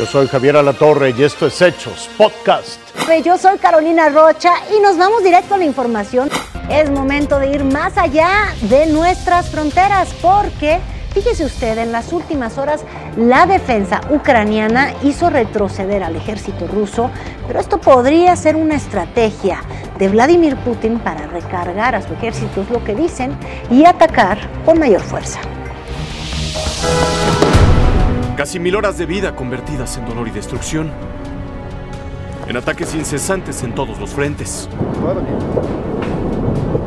Yo soy Javier Alatorre y esto es Hechos Podcast. Yo soy Carolina Rocha y nos vamos directo a la información. Es momento de ir más allá de nuestras fronteras porque, fíjese usted, en las últimas horas la defensa ucraniana hizo retroceder al ejército ruso, pero esto podría ser una estrategia de Vladimir Putin para recargar a su ejército, es lo que dicen, y atacar con mayor fuerza. Casi mil horas de vida convertidas en dolor y destrucción. En ataques incesantes en todos los frentes.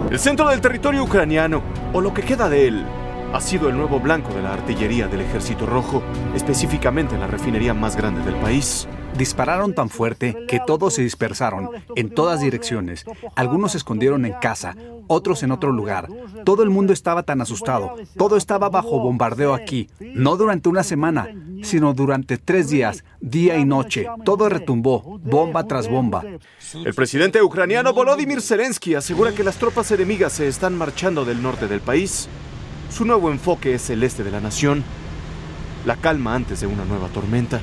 El centro del territorio ucraniano, o lo que queda de él, ha sido el nuevo blanco de la artillería del Ejército Rojo, específicamente en la refinería más grande del país. Dispararon tan fuerte que todos se dispersaron en todas direcciones. Algunos se escondieron en casa, otros en otro lugar. Todo el mundo estaba tan asustado. Todo estaba bajo bombardeo aquí. No durante una semana, sino durante tres días, día y noche. Todo retumbó, bomba tras bomba. El presidente ucraniano Volodymyr Zelensky asegura que las tropas enemigas se están marchando del norte del país. Su nuevo enfoque es el este de la nación. La calma antes de una nueva tormenta.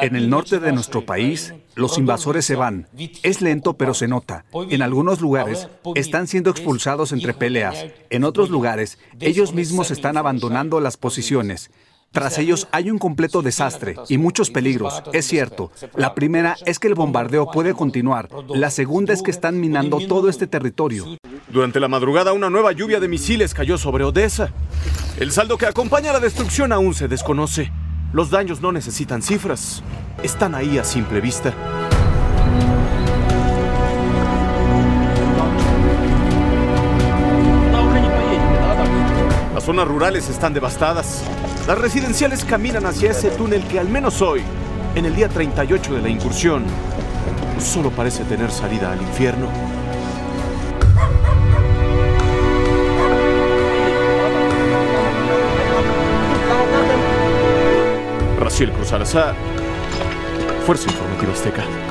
En el norte de nuestro país, los invasores se van. Es lento, pero se nota. En algunos lugares están siendo expulsados entre peleas. En otros lugares, ellos mismos están abandonando las posiciones. Tras ellos hay un completo desastre y muchos peligros, es cierto. La primera es que el bombardeo puede continuar. La segunda es que están minando todo este territorio. Durante la madrugada una nueva lluvia de misiles cayó sobre Odessa. El saldo que acompaña a la destrucción aún se desconoce. Los daños no necesitan cifras, están ahí a simple vista. Las zonas rurales están devastadas. Las residenciales caminan hacia ese túnel que al menos hoy, en el día 38 de la incursión, solo parece tener salida al infierno. Raciel Cruz Salazar, Fuerza Informativa Azteca.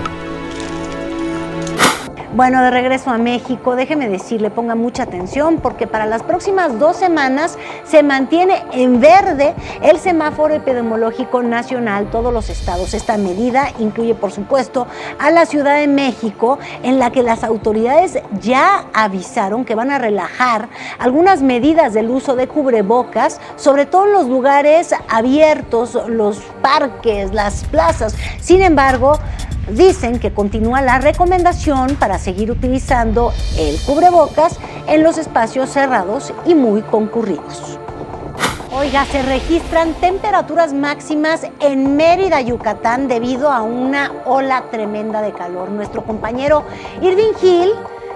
Bueno, de regreso a México, déjeme decirle, ponga mucha atención porque para las próximas dos semanas se mantiene en verde el semáforo epidemiológico nacional, todos los estados. Esta medida incluye, por supuesto, a la Ciudad de México, en la que las autoridades ya avisaron que van a relajar algunas medidas del uso de cubrebocas, sobre todo en los lugares abiertos, los parques, las plazas. Sin embargo, dicen que continúa la recomendación para seguir utilizando el cubrebocas en los espacios cerrados y muy concurridos. Oiga, se registran temperaturas máximas en Mérida, Yucatán, debido a una ola tremenda de calor. Nuestro compañero Irving Hill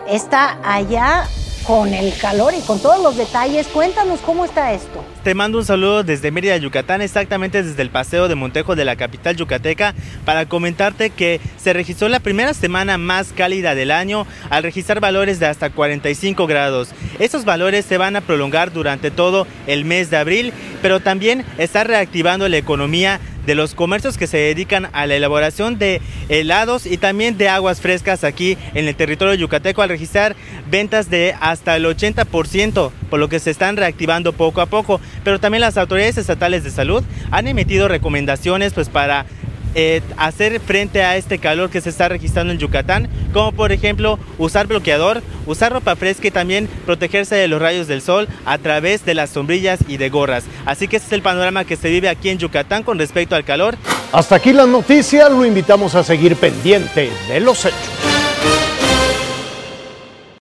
está allá con el calor y con todos los detalles. Cuéntanos cómo está esto. Te mando un saludo desde Mérida, Yucatán, exactamente desde el paseo de Montejo de la capital yucateca, para comentarte que se registró la primera semana más cálida del año al registrar valores de hasta 45 grados. Estos valores se van a prolongar durante todo el mes de abril, pero también está reactivando la economía de los comercios que se dedican a la elaboración de helados y también de aguas frescas aquí en el territorio yucateco al registrar ventas de hasta el 80%, por lo que se están reactivando poco a poco. Pero también las autoridades estatales de salud han emitido recomendaciones pues para eh, hacer frente a este calor que se está registrando en Yucatán, como por ejemplo usar bloqueador, usar ropa fresca y también protegerse de los rayos del sol a través de las sombrillas y de gorras. Así que ese es el panorama que se vive aquí en Yucatán con respecto al calor. Hasta aquí las noticias, lo invitamos a seguir pendiente de los hechos.